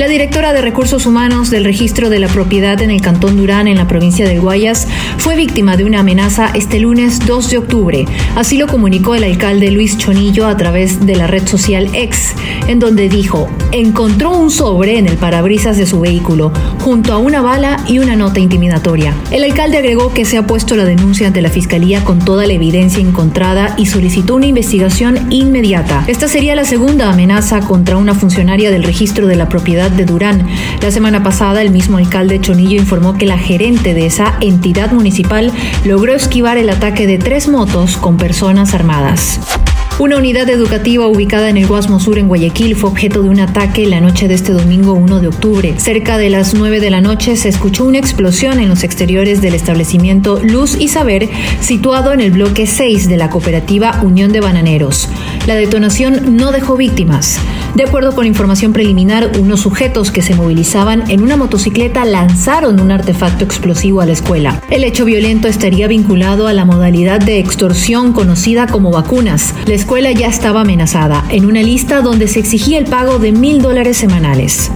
La directora de Recursos Humanos del Registro de la Propiedad en el Cantón Durán, en la provincia del Guayas, fue víctima de una amenaza este lunes 2 de octubre. Así lo comunicó el alcalde Luis Chonillo a través de la red social X, en donde dijo, encontró un sobre en el parabrisas de su vehículo, junto a una bala y una nota intimidatoria. El alcalde agregó que se ha puesto la denuncia ante la Fiscalía con toda la evidencia encontrada y solicitó una investigación inmediata. Esta sería la segunda amenaza contra una funcionaria del Registro de la Propiedad de Durán. La semana pasada, el mismo alcalde Chonillo informó que la gerente de esa entidad municipal logró esquivar el ataque de tres motos con personas armadas. Una unidad educativa ubicada en el Guasmo Sur en Guayaquil fue objeto de un ataque la noche de este domingo 1 de octubre. Cerca de las 9 de la noche se escuchó una explosión en los exteriores del establecimiento Luz y Saber, situado en el bloque 6 de la cooperativa Unión de Bananeros. La detonación no dejó víctimas. De acuerdo con información preliminar, unos sujetos que se movilizaban en una motocicleta lanzaron un artefacto explosivo a la escuela. El hecho violento estaría vinculado a la modalidad de extorsión conocida como vacunas. La escuela ya estaba amenazada en una lista donde se exigía el pago de mil dólares semanales.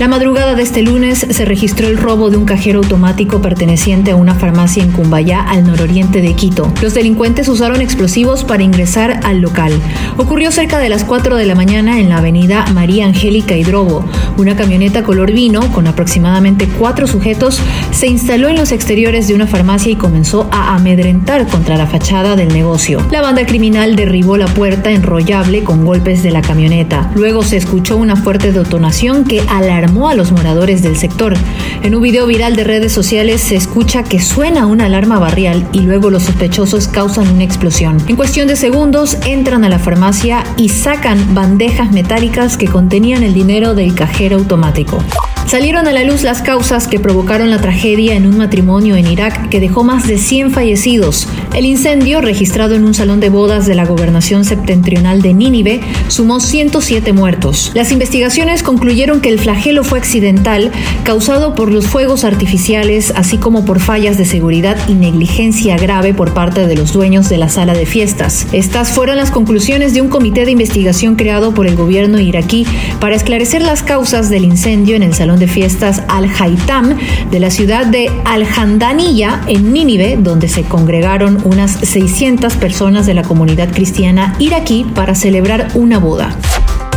La madrugada de este lunes se registró el robo de un cajero automático perteneciente a una farmacia en Cumbayá, al nororiente de Quito. Los delincuentes usaron explosivos para ingresar al local. Ocurrió cerca de las 4 de la mañana en la avenida María Angélica Hidrobo. Una camioneta color vino, con aproximadamente cuatro sujetos, se instaló en los exteriores de una farmacia y comenzó a amedrentar contra la fachada del negocio. La banda criminal derribó la puerta enrollable con golpes de la camioneta. Luego se escuchó una fuerte detonación que alarmó a los moradores del sector. En un video viral de redes sociales se escucha que suena una alarma barrial y luego los sospechosos causan una explosión. En cuestión de segundos entran a la farmacia y sacan bandejas metálicas que contenían el dinero del cajero automático. Salieron a la luz las causas que provocaron la tragedia en un matrimonio en Irak que dejó más de 100 fallecidos. El incendio, registrado en un salón de bodas de la gobernación septentrional de Nínive, sumó 107 muertos. Las investigaciones concluyeron que el flagelo fue accidental, causado por los fuegos artificiales, así como por fallas de seguridad y negligencia grave por parte de los dueños de la sala de fiestas. Estas fueron las conclusiones de un comité de investigación creado por el gobierno iraquí para esclarecer las causas del incendio en el salón de fiestas Al-Haytam de la ciudad de Al-Handaniya en Nínive, donde se congregaron unas 600 personas de la comunidad cristiana iraquí para celebrar una boda.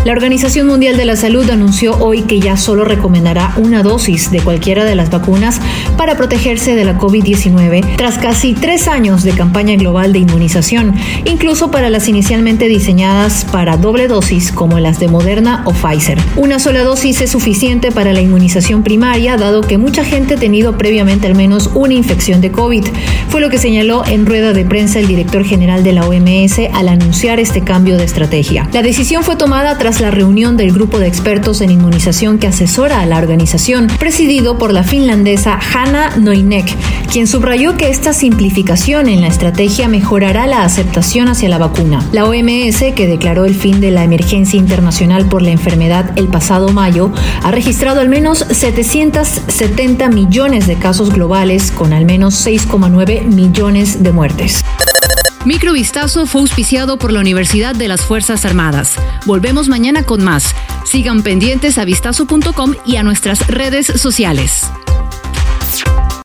La Organización Mundial de la Salud anunció hoy que ya solo recomendará una dosis de cualquiera de las vacunas para protegerse de la COVID-19 tras casi tres años de campaña global de inmunización, incluso para las inicialmente diseñadas para doble dosis como las de Moderna o Pfizer. Una sola dosis es suficiente para la inmunización primaria, dado que mucha gente ha tenido previamente al menos una infección de COVID. Fue lo que señaló en rueda de prensa el director general de la OMS al anunciar este cambio de estrategia. La decisión fue tomada tras la reunión del grupo de expertos en inmunización que asesora a la organización, presidido por la finlandesa Hanna Noinek, quien subrayó que esta simplificación en la estrategia mejorará la aceptación hacia la vacuna. La OMS, que declaró el fin de la emergencia internacional por la enfermedad el pasado mayo, ha registrado al menos 770 millones de casos globales con al menos 6,9 millones de muertes. Microvistazo fue auspiciado por la Universidad de las Fuerzas Armadas. Volvemos mañana con más. Sigan pendientes a vistazo.com y a nuestras redes sociales.